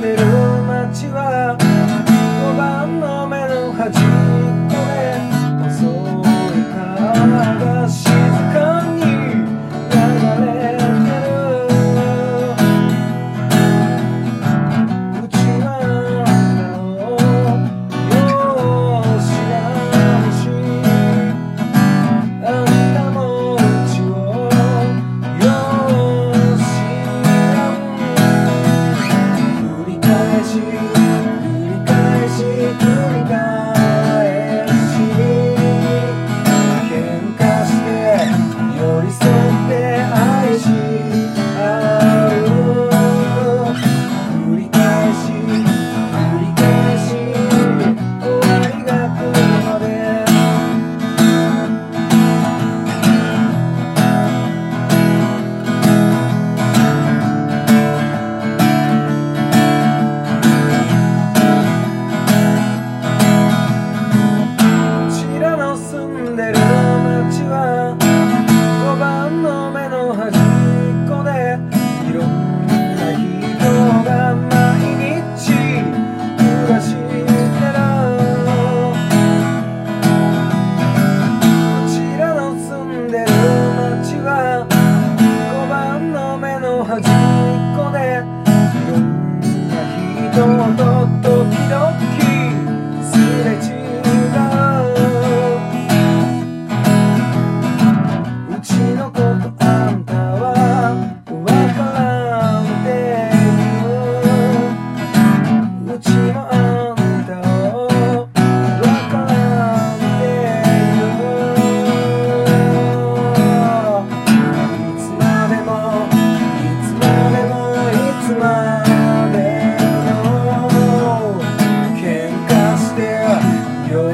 little you.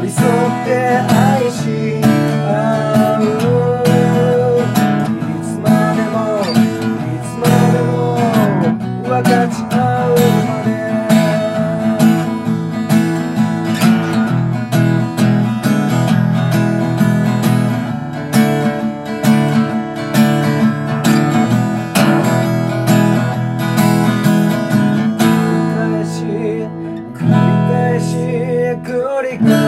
り添って愛し合ういつまでもいつまでも分かち合うまで繰り返し繰り返し